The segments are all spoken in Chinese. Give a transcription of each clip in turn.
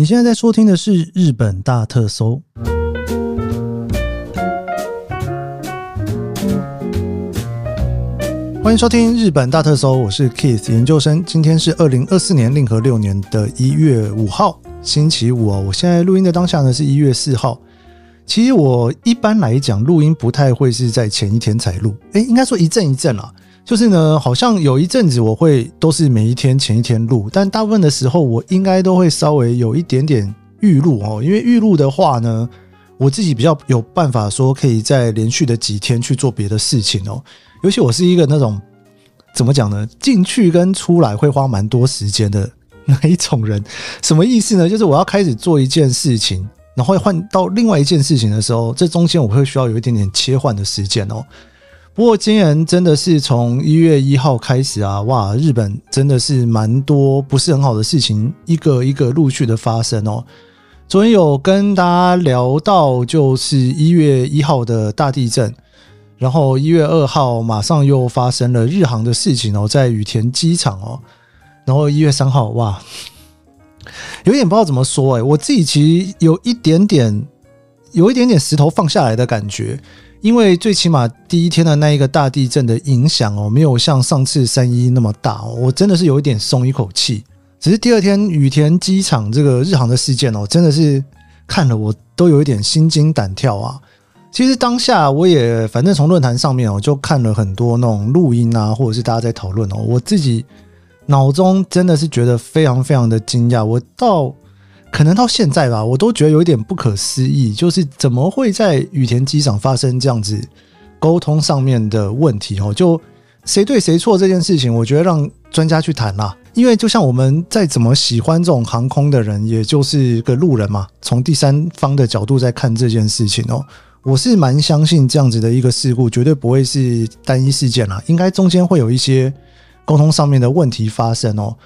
你现在在收听的是《日本大特搜》，欢迎收听《日本大特搜》，我是 Keith 研究生。今天是二零二四年令和六年的一月五号，星期五哦。我现在录音的当下呢是一月四号。其实我一般来讲录音不太会是在前一天才录，诶，应该说一阵一阵啦。就是呢，好像有一阵子我会都是每一天前一天录，但大部分的时候我应该都会稍微有一点点预录哦，因为预录的话呢，我自己比较有办法说可以在连续的几天去做别的事情哦。尤其我是一个那种怎么讲呢，进去跟出来会花蛮多时间的那一种人。什么意思呢？就是我要开始做一件事情，然后换到另外一件事情的时候，这中间我会需要有一点点切换的时间哦。不过今年真的是从一月一号开始啊，哇，日本真的是蛮多不是很好的事情，一个一个陆续的发生哦。昨天有跟大家聊到，就是一月一号的大地震，然后一月二号马上又发生了日航的事情哦，在羽田机场哦，然后一月三号，哇，有点不知道怎么说哎，我自己其实有一点点，有一点点石头放下来的感觉。因为最起码第一天的那一个大地震的影响哦，没有像上次三一那么大，我真的是有一点松一口气。只是第二天羽田机场这个日航的事件哦，真的是看了我都有一点心惊胆跳啊。其实当下我也反正从论坛上面哦，就看了很多那种录音啊，或者是大家在讨论哦，我自己脑中真的是觉得非常非常的惊讶。我到。可能到现在吧，我都觉得有一点不可思议，就是怎么会在羽田机场发生这样子沟通上面的问题哦？就谁对谁错这件事情，我觉得让专家去谈啦。因为就像我们再怎么喜欢这种航空的人，也就是个路人嘛，从第三方的角度在看这件事情哦，我是蛮相信这样子的一个事故绝对不会是单一事件啦，应该中间会有一些沟通上面的问题发生哦。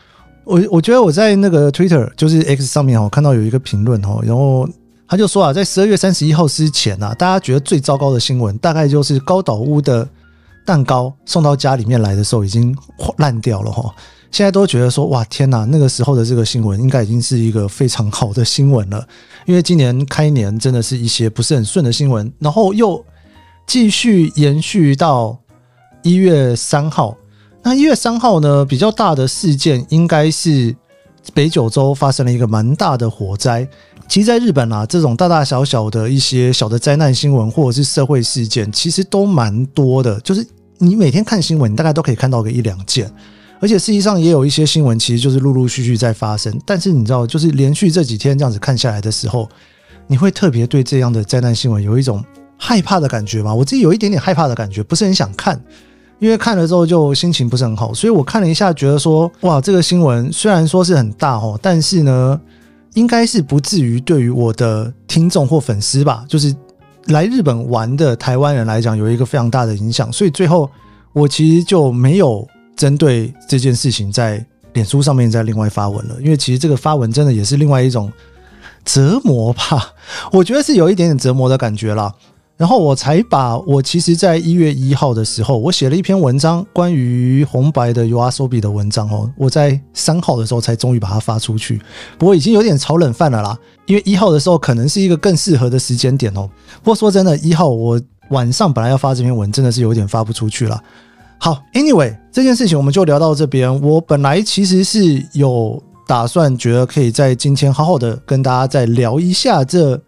我我觉得我在那个 Twitter 就是 X 上面哦，看到有一个评论哦，然后他就说啊，在十二月三十一号之前啊，大家觉得最糟糕的新闻，大概就是高岛屋的蛋糕送到家里面来的时候已经烂掉了哈。现在都觉得说哇天哪，那个时候的这个新闻应该已经是一个非常好的新闻了，因为今年开年真的是一些不是很顺的新闻，然后又继续延续到一月三号。那一月三号呢，比较大的事件应该是北九州发生了一个蛮大的火灾。其实，在日本啊，这种大大小小的一些小的灾难新闻或者是社会事件，其实都蛮多的。就是你每天看新闻，你大概都可以看到个一两件。而且，事实上也有一些新闻，其实就是陆陆续续在发生。但是，你知道，就是连续这几天这样子看下来的时候，你会特别对这样的灾难新闻有一种害怕的感觉吗？我自己有一点点害怕的感觉，不是很想看。因为看了之后就心情不是很好，所以我看了一下，觉得说哇，这个新闻虽然说是很大哦，但是呢，应该是不至于对于我的听众或粉丝吧，就是来日本玩的台湾人来讲，有一个非常大的影响。所以最后我其实就没有针对这件事情在脸书上面再另外发文了，因为其实这个发文真的也是另外一种折磨吧，我觉得是有一点点折磨的感觉啦。然后我才把我其实，在一月一号的时候，我写了一篇文章，关于红白的 u a s o b i 的文章哦。我在三号的时候才终于把它发出去，不过已经有点炒冷饭了啦。因为一号的时候可能是一个更适合的时间点哦。不过说真的，一号我晚上本来要发这篇文，真的是有点发不出去了。好，Anyway，这件事情我们就聊到这边。我本来其实是有打算，觉得可以在今天好好的跟大家再聊一下这。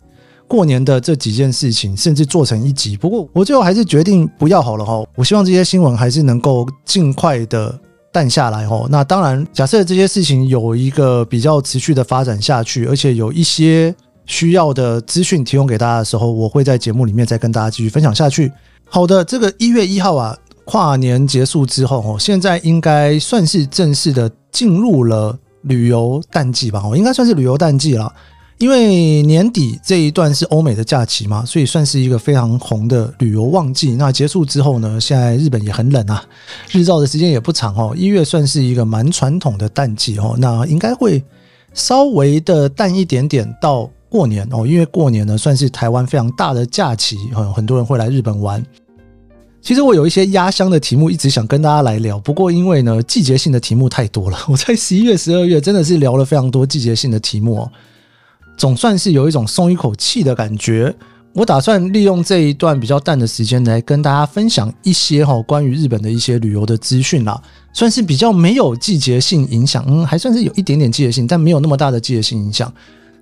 过年的这几件事情，甚至做成一集。不过我最后还是决定不要好了哈。我希望这些新闻还是能够尽快的淡下来哈。那当然，假设这些事情有一个比较持续的发展下去，而且有一些需要的资讯提供给大家的时候，我会在节目里面再跟大家继续分享下去。好的，这个一月一号啊，跨年结束之后哦，现在应该算是正式的进入了旅游淡季吧？哦，应该算是旅游淡季了。因为年底这一段是欧美的假期嘛，所以算是一个非常红的旅游旺季。那结束之后呢，现在日本也很冷啊，日照的时间也不长哦。一月算是一个蛮传统的淡季哦，那应该会稍微的淡一点点到过年哦，因为过年呢算是台湾非常大的假期，很多人会来日本玩。其实我有一些压箱的题目一直想跟大家来聊，不过因为呢季节性的题目太多了，我在十一月、十二月真的是聊了非常多季节性的题目哦。总算是有一种松一口气的感觉。我打算利用这一段比较淡的时间来跟大家分享一些哈关于日本的一些旅游的资讯啦，算是比较没有季节性影响，嗯，还算是有一点点季节性，但没有那么大的季节性影响。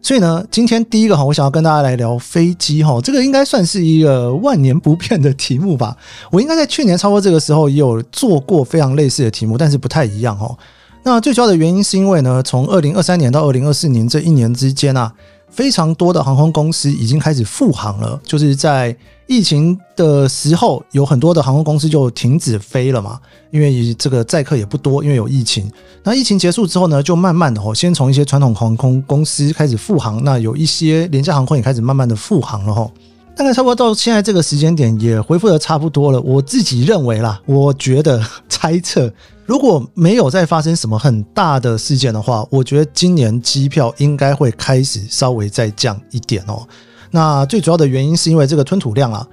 所以呢，今天第一个哈，我想要跟大家来聊飞机哈，这个应该算是一个万年不变的题目吧。我应该在去年差不多这个时候也有做过非常类似的题目，但是不太一样哈。那最主要的原因是因为呢，从二零二三年到二零二四年这一年之间啊。非常多的航空公司已经开始复航了，就是在疫情的时候，有很多的航空公司就停止飞了嘛，因为这个载客也不多，因为有疫情。那疫情结束之后呢，就慢慢的哦，先从一些传统航空公司开始复航，那有一些廉价航空也开始慢慢的复航了哈。大概差不多到现在这个时间点，也恢复的差不多了。我自己认为啦，我觉得 猜测。如果没有再发生什么很大的事件的话，我觉得今年机票应该会开始稍微再降一点哦。那最主要的原因是因为这个吞吐量啊，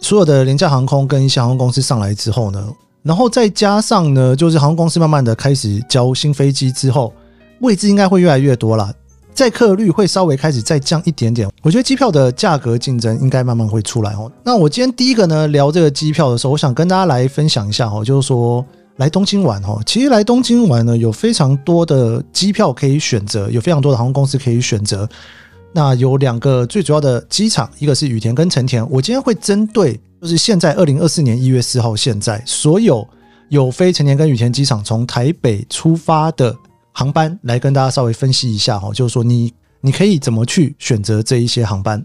所有的廉价航空跟航空公司上来之后呢，然后再加上呢，就是航空公司慢慢的开始交新飞机之后，位置应该会越来越多了，载客率会稍微开始再降一点点。我觉得机票的价格竞争应该慢慢会出来哦。那我今天第一个呢，聊这个机票的时候，我想跟大家来分享一下哦，就是说。来东京玩哦，其实来东京玩呢，有非常多的机票可以选择，有非常多的航空公司可以选择。那有两个最主要的机场，一个是羽田跟成田。我今天会针对就是现在二零二四年一月四号现在所有有飞成田跟羽田机场从台北出发的航班来跟大家稍微分析一下哈，就是说你你可以怎么去选择这一些航班。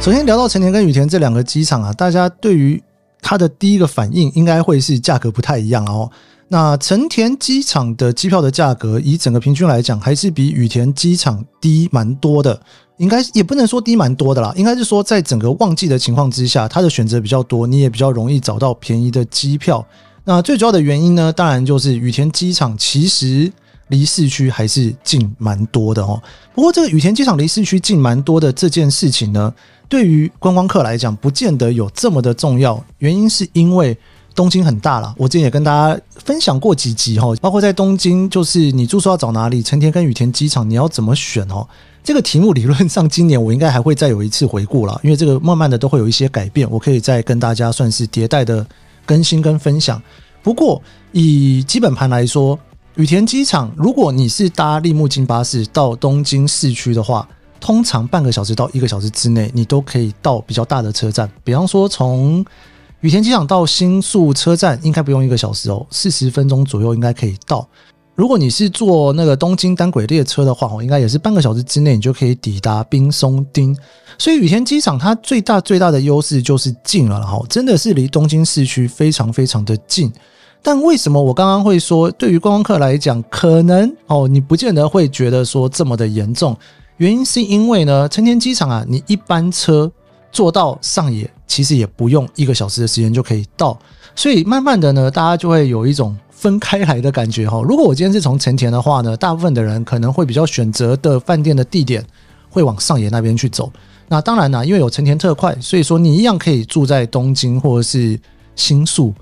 首先聊到成田跟羽田这两个机场啊，大家对于它的第一个反应应该会是价格不太一样哦。那成田机场的机票的价格，以整个平均来讲，还是比羽田机场低蛮多的。应该也不能说低蛮多的啦，应该是说在整个旺季的情况之下，它的选择比较多，你也比较容易找到便宜的机票。那最主要的原因呢，当然就是羽田机场其实离市区还是近蛮多的哦。不过这个羽田机场离市区近蛮多的这件事情呢，对于观光客来讲，不见得有这么的重要。原因是因为东京很大了，我之前也跟大家分享过几集哈，包括在东京，就是你住宿要找哪里，成田跟羽田机场你要怎么选哦。这个题目理论上今年我应该还会再有一次回顾了，因为这个慢慢的都会有一些改变，我可以再跟大家算是迭代的更新跟分享。不过以基本盘来说，羽田机场如果你是搭立木金巴士到东京市区的话，通常半个小时到一个小时之内，你都可以到比较大的车站。比方说，从羽田机场到新宿车站，应该不用一个小时哦，四十分钟左右应该可以到。如果你是坐那个东京单轨列车的话，哦，应该也是半个小时之内，你就可以抵达滨松町。所以羽田机场它最大最大的优势就是近了，哈，真的是离东京市区非常非常的近。但为什么我刚刚会说，对于观光客来讲，可能哦，你不见得会觉得说这么的严重？原因是因为呢，成田机场啊，你一班车坐到上野，其实也不用一个小时的时间就可以到，所以慢慢的呢，大家就会有一种分开来的感觉哈。如果我今天是从成田的话呢，大部分的人可能会比较选择的饭店的地点会往上野那边去走。那当然啦，因为有成田特快，所以说你一样可以住在东京或者是新宿，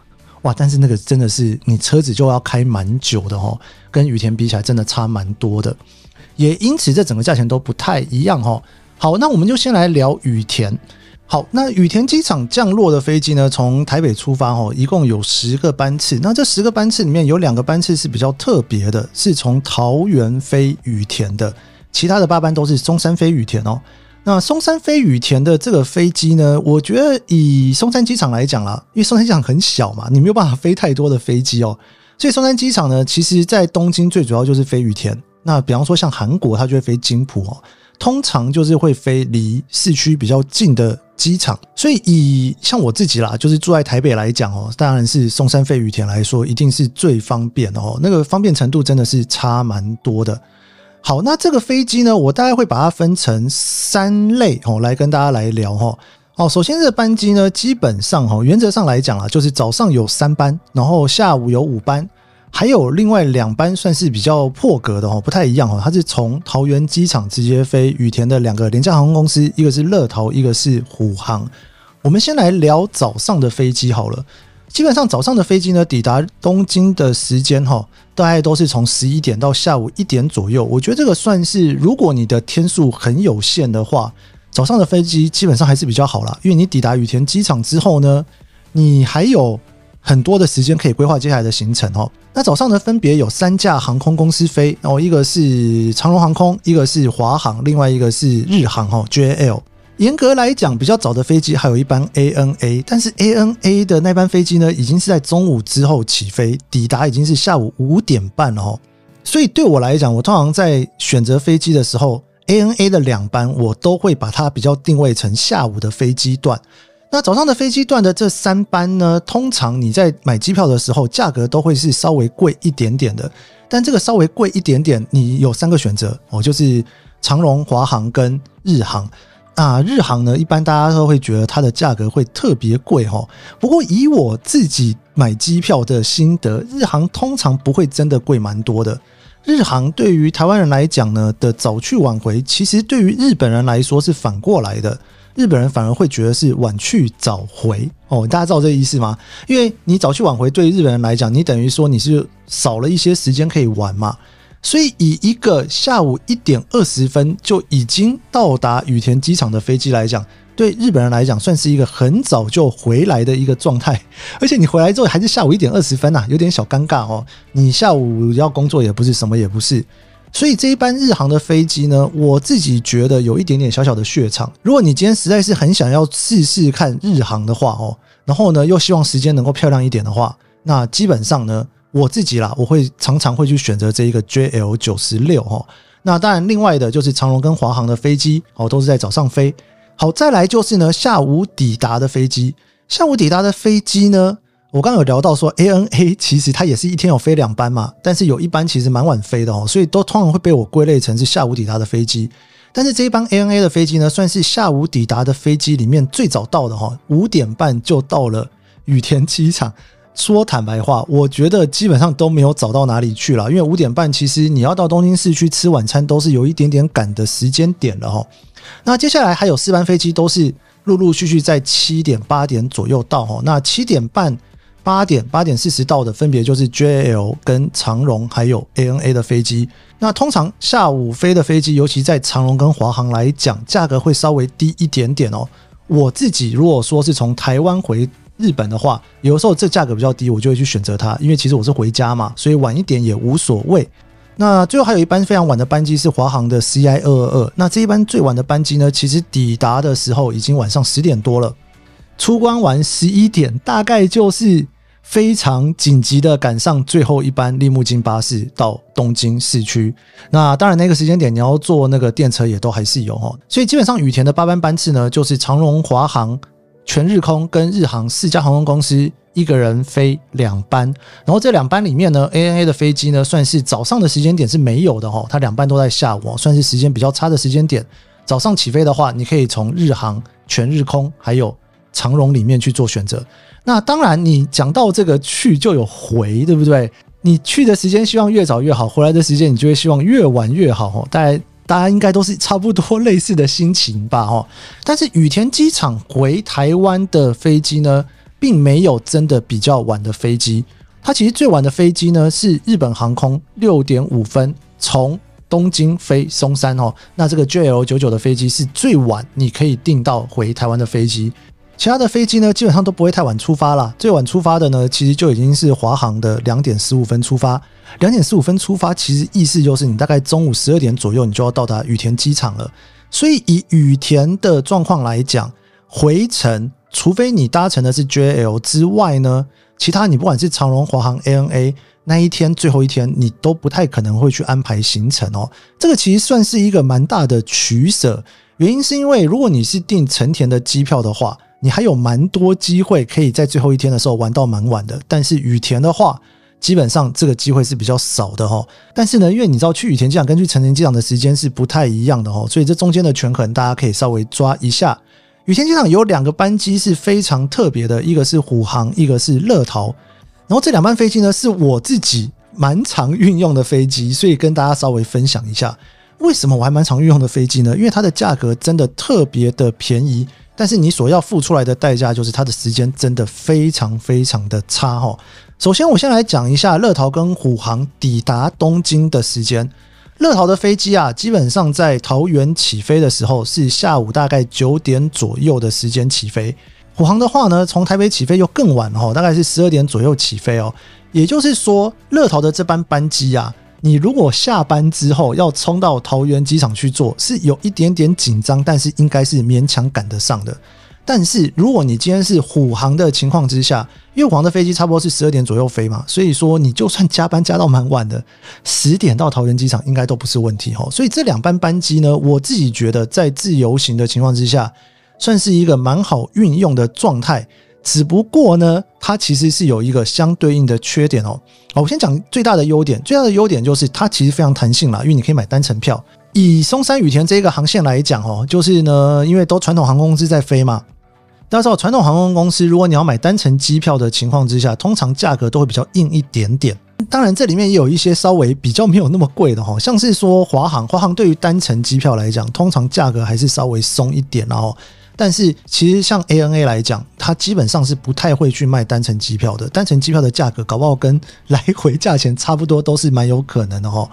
哇！但是那个真的是你车子就要开蛮久的哦，跟羽田比起来真的差蛮多的。也因此，这整个价钱都不太一样哈。好，那我们就先来聊羽田。好，那羽田机场降落的飞机呢，从台北出发哦，一共有十个班次。那这十个班次里面有两个班次是比较特别的，是从桃园飞羽田的，其他的八班都是中山飞羽田哦。那松山飞羽田的这个飞机呢，我觉得以松山机场来讲啦，因为松山机场很小嘛，你没有办法飞太多的飞机哦，所以松山机场呢，其实在东京最主要就是飞羽田。那比方说像韩国，它就会飞金浦哦，通常就是会飞离市区比较近的机场。所以以像我自己啦，就是住在台北来讲哦，当然是松山飞羽田来说，一定是最方便哦。那个方便程度真的是差蛮多的。好，那这个飞机呢，我大概会把它分成三类哦，来跟大家来聊哈。好，首先这班机呢，基本上哈，原则上来讲啊，就是早上有三班，然后下午有五班。还有另外两班算是比较破格的哦，不太一样哦。它是从桃园机场直接飞羽田的两个廉价航空公司，一个是乐桃，一个是虎航。我们先来聊早上的飞机好了。基本上早上的飞机呢，抵达东京的时间哈，大概都是从十一点到下午一点左右。我觉得这个算是，如果你的天数很有限的话，早上的飞机基本上还是比较好啦，因为你抵达羽田机场之后呢，你还有很多的时间可以规划接下来的行程哦。那早上呢，分别有三架航空公司飞，然后一个是长荣航空，一个是华航，另外一个是日航哈 JAL。严格来讲，比较早的飞机还有一班 ANA，但是 ANA 的那班飞机呢，已经是在中午之后起飞，抵达已经是下午五点半了哦。所以对我来讲，我通常在选择飞机的时候，ANA 的两班我都会把它比较定位成下午的飞机段。那早上的飞机段的这三班呢，通常你在买机票的时候，价格都会是稍微贵一点点的。但这个稍微贵一点点，你有三个选择哦，就是长荣、华航跟日航。啊，日航呢，一般大家都会觉得它的价格会特别贵哈。不过以我自己买机票的心得，日航通常不会真的贵蛮多的。日航对于台湾人来讲呢的早去晚回，其实对于日本人来说是反过来的。日本人反而会觉得是晚去早回哦。大家知道这个意思吗？因为你早去晚回，对于日本人来讲，你等于说你是少了一些时间可以玩嘛。所以，以一个下午一点二十分就已经到达羽田机场的飞机来讲，对日本人来讲，算是一个很早就回来的一个状态。而且你回来之后还是下午一点二十分呐，有点小尴尬哦。你下午要工作也不是，什么也不是。所以这一班日航的飞机呢，我自己觉得有一点点小小的怯场。如果你今天实在是很想要试试看日航的话哦，然后呢又希望时间能够漂亮一点的话，那基本上呢。我自己啦，我会常常会去选择这一个 JL 九十六哈。那当然，另外的就是长荣跟华航的飞机哦，都是在早上飞。好，再来就是呢，下午抵达的飞机。下午抵达的飞机呢，我刚刚有聊到说，ANA 其实它也是一天有飞两班嘛，但是有一班其实蛮晚飞的哦，所以都通常会被我归类成是下午抵达的飞机。但是这一班 ANA 的飞机呢，算是下午抵达的飞机里面最早到的哈，五点半就到了羽田机场。说坦白话，我觉得基本上都没有早到哪里去了，因为五点半其实你要到东京市区吃晚餐都是有一点点赶的时间点了哈。那接下来还有四班飞机都是陆陆续续在七点八点左右到哈。那七点半、八点、八点四十到的分别就是 JAL 跟长荣还有 ANA 的飞机。那通常下午飞的飞机，尤其在长荣跟华航来讲，价格会稍微低一点点哦。我自己如果说是从台湾回日本的话，有的时候这价格比较低，我就会去选择它，因为其实我是回家嘛，所以晚一点也无所谓。那最后还有一班非常晚的班机是华航的 CI 二二二，那这一班最晚的班机呢，其实抵达的时候已经晚上十点多了，出关完十一点，大概就是非常紧急的赶上最后一班利木津巴士到东京市区。那当然那个时间点你要坐那个电车也都还是有哈，所以基本上羽田的八班班次呢，就是长荣、华航。全日空跟日航四家航空公司一个人飞两班，然后这两班里面呢，ANA 的飞机呢算是早上的时间点是没有的哈，它两班都在下午，算是时间比较差的时间点。早上起飞的话，你可以从日航、全日空还有长荣里面去做选择。那当然，你讲到这个去就有回，对不对？你去的时间希望越早越好，回来的时间你就会希望越晚越好哈。大概。大家应该都是差不多类似的心情吧，哦，但是羽田机场回台湾的飞机呢，并没有真的比较晚的飞机。它其实最晚的飞机呢，是日本航空六点五分从东京飞松山哦。那这个 JL 九九的飞机是最晚你可以订到回台湾的飞机。其他的飞机呢，基本上都不会太晚出发了。最晚出发的呢，其实就已经是华航的两点十五分出发。两点十五分出发，其实意思就是你大概中午十二点左右，你就要到达羽田机场了。所以以羽田的状况来讲，回程除非你搭乘的是 JL 之外呢，其他你不管是长荣、华航、ANA 那一天最后一天，你都不太可能会去安排行程哦。这个其实算是一个蛮大的取舍。原因是因为如果你是订成田的机票的话，你还有蛮多机会可以在最后一天的时候玩到蛮晚的，但是羽田的话，基本上这个机会是比较少的哈。但是呢，因为你知道去羽田机场跟去成田机场的时间是不太一样的哈，所以这中间的权衡大家可以稍微抓一下。羽田机场有两个班机是非常特别的，一个是虎航，一个是乐桃。然后这两班飞机呢，是我自己蛮常运用的飞机，所以跟大家稍微分享一下，为什么我还蛮常运用的飞机呢？因为它的价格真的特别的便宜，但是你所要付出来的代价就是它的时间真的非常非常的差哈。首先，我先来讲一下乐桃跟虎航抵达东京的时间。乐桃的飞机啊，基本上在桃园起飞的时候是下午大概九点左右的时间起飞。虎航的话呢，从台北起飞又更晚哦，大概是十二点左右起飞哦。也就是说，乐桃的这班班机啊，你如果下班之后要冲到桃园机场去坐，是有一点点紧张，但是应该是勉强赶得上的。但是如果你今天是虎航的情况之下，因为虎航的飞机差不多是十二点左右飞嘛，所以说你就算加班加到蛮晚的，十点到桃园机场应该都不是问题哦。所以这两班班机呢，我自己觉得在自由行的情况之下，算是一个蛮好运用的状态。只不过呢，它其实是有一个相对应的缺点哦。我先讲最大的优点，最大的优点就是它其实非常弹性啦，因为你可以买单程票。以松山羽田这个航线来讲哦，就是呢，因为都传统航空公司在飞嘛。大家知道，传统航空公司，如果你要买单程机票的情况之下，通常价格都会比较硬一点点。当然，这里面也有一些稍微比较没有那么贵的哈，像是说华航，华航对于单程机票来讲，通常价格还是稍微松一点。然后，但是其实像 ANA 来讲，它基本上是不太会去卖单程机票的。单程机票的价格搞不好跟来回价钱差不多，都是蛮有可能的哦。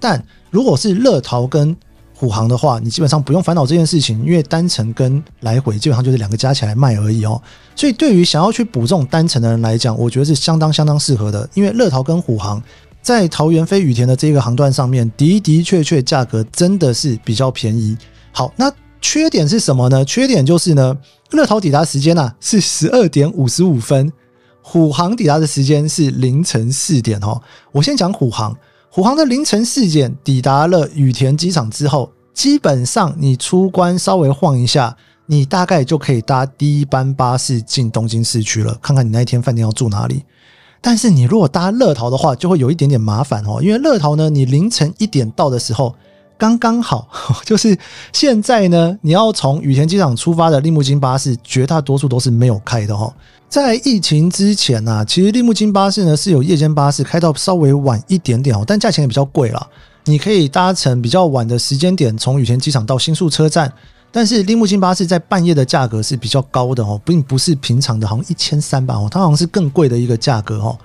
但如果是乐桃跟虎航的话，你基本上不用烦恼这件事情，因为单程跟来回基本上就是两个加起来卖而已哦。所以对于想要去补这种单程的人来讲，我觉得是相当相当适合的。因为乐桃跟虎航在桃园飞羽田的这个航段上面的的确确价格真的是比较便宜。好，那缺点是什么呢？缺点就是呢，乐桃抵达时间啊是十二点五十五分，虎航抵达的时间是凌晨四点哦。我先讲虎航。虎航的凌晨四点抵达了羽田机场之后，基本上你出关稍微晃一下，你大概就可以搭第一班巴士进东京市区了。看看你那一天饭店要住哪里。但是你如果搭乐桃的话，就会有一点点麻烦哦，因为乐桃呢，你凌晨一点到的时候，刚刚好，就是现在呢，你要从羽田机场出发的利木津巴士，绝大多数都是没有开的哦。在疫情之前呢、啊，其实利木津巴士呢是有夜间巴士开到稍微晚一点点哦，但价钱也比较贵啦。你可以搭乘比较晚的时间点从羽田机场到新宿车站，但是利木津巴士在半夜的价格是比较高的哦，并不是平常的，好像一千三吧哦，它好像是更贵的一个价格哦。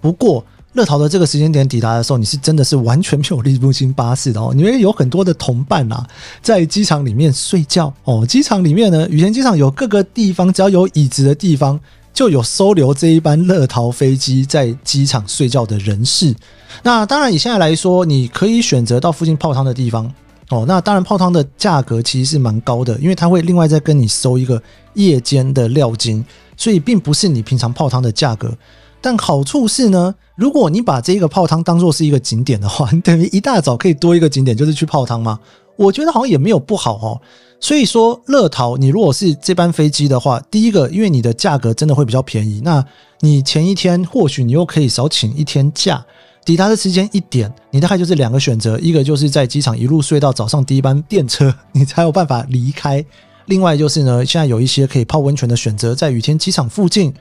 不过乐淘的这个时间点抵达的时候，你是真的是完全没有利木津巴士的哦，因为有很多的同伴啊在机场里面睡觉哦。机场里面呢，羽田机场有各个地方，只要有椅子的地方。就有收留这一班乐淘飞机在机场睡觉的人士。那当然，以现在来说，你可以选择到附近泡汤的地方哦。那当然，泡汤的价格其实是蛮高的，因为它会另外再跟你收一个夜间的料金，所以并不是你平常泡汤的价格。但好处是呢，如果你把这个泡汤当做是一个景点的话，你 等于一大早可以多一个景点，就是去泡汤吗？我觉得好像也没有不好哦。所以说，乐桃，你如果是这班飞机的话，第一个，因为你的价格真的会比较便宜，那你前一天或许你又可以少请一天假，抵达的时间一点，你大概就是两个选择，一个就是在机场一路睡到早上第一班电车，你才有办法离开；另外就是呢，现在有一些可以泡温泉的选择，在羽田机场附近，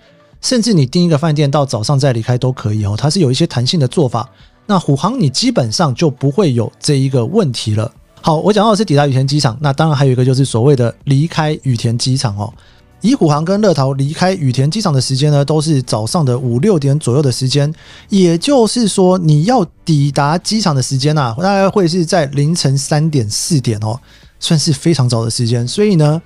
甚至你订一个饭店到早上再离开都可以哦，它是有一些弹性的做法。那虎航你基本上就不会有这一个问题了。好，我讲到的是抵达羽田机场，那当然还有一个就是所谓的离开羽田机场哦。以虎航跟乐桃离开羽田机场的时间呢，都是早上的五六点左右的时间，也就是说你要抵达机场的时间啊，大概会是在凌晨三点四点哦，算是非常早的时间。所以呢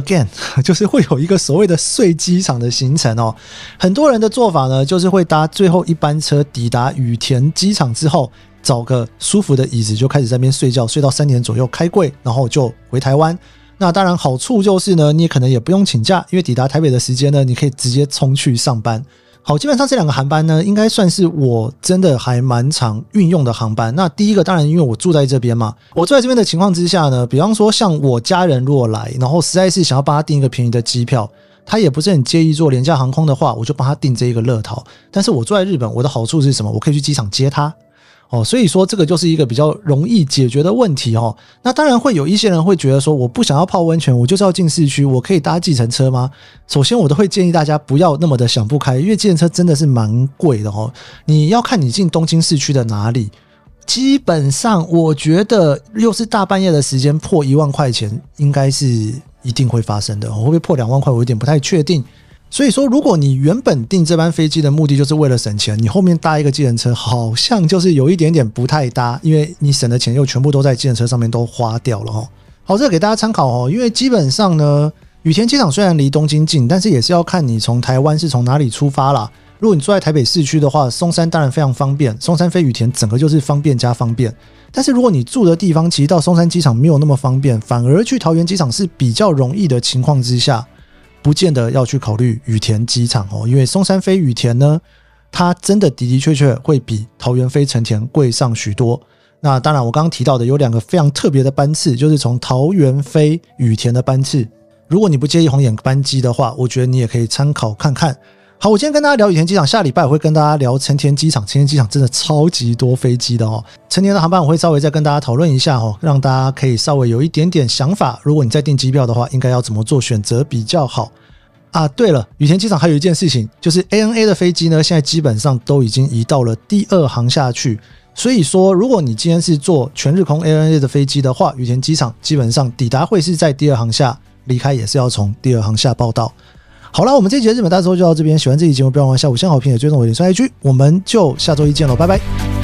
，again 就是会有一个所谓的睡机场的行程哦。很多人的做法呢，就是会搭最后一班车抵达羽田机场之后。找个舒服的椅子就开始在那边睡觉，睡到三点左右开柜，然后就回台湾。那当然好处就是呢，你可能也不用请假，因为抵达台北的时间呢，你可以直接冲去上班。好，基本上这两个航班呢，应该算是我真的还蛮常运用的航班。那第一个当然因为我住在这边嘛，我住在这边的情况之下呢，比方说像我家人如果来，然后实在是想要帮他订一个便宜的机票，他也不是很介意做廉价航空的话，我就帮他订这一个乐淘。但是我住在日本，我的好处是什么？我可以去机场接他。哦，所以说这个就是一个比较容易解决的问题哦。那当然会有一些人会觉得说，我不想要泡温泉，我就是要进市区，我可以搭计程车吗？首先，我都会建议大家不要那么的想不开，因为计程车真的是蛮贵的哦。你要看你进东京市区的哪里，基本上我觉得又是大半夜的时间破一万块钱，应该是一定会发生的。会不会破两万块，我有点不太确定。所以说，如果你原本订这班飞机的目的就是为了省钱，你后面搭一个计程车，好像就是有一点点不太搭，因为你省的钱又全部都在计程车上面都花掉了哦。好，这个给大家参考哦，因为基本上呢，羽田机场虽然离东京近，但是也是要看你从台湾是从哪里出发啦。如果你住在台北市区的话，松山当然非常方便，松山飞羽田整个就是方便加方便。但是如果你住的地方其实到松山机场没有那么方便，反而去桃园机场是比较容易的情况之下。不见得要去考虑羽田机场哦，因为松山飞羽田呢，它真的的的确确会比桃园飞成田贵上许多。那当然，我刚刚提到的有两个非常特别的班次，就是从桃园飞羽田的班次。如果你不介意红眼班机的话，我觉得你也可以参考看看。好，我今天跟大家聊羽田机场，下礼拜我会跟大家聊成田机场。成田机场真的超级多飞机的哦，成田的航班我会稍微再跟大家讨论一下哦，让大家可以稍微有一点点想法。如果你在订机票的话，应该要怎么做选择比较好啊？对了，羽田机场还有一件事情，就是 ANA 的飞机呢，现在基本上都已经移到了第二航下去。所以说，如果你今天是坐全日空 ANA 的飞机的话，羽田机场基本上抵达会是在第二航下，离开也是要从第二航下报到。好了，我们这一集的日本大作就到这边。喜欢这期节目，不要忘了下午先好评，也追踪我的脸书 IG，我们就下周一见喽，拜拜。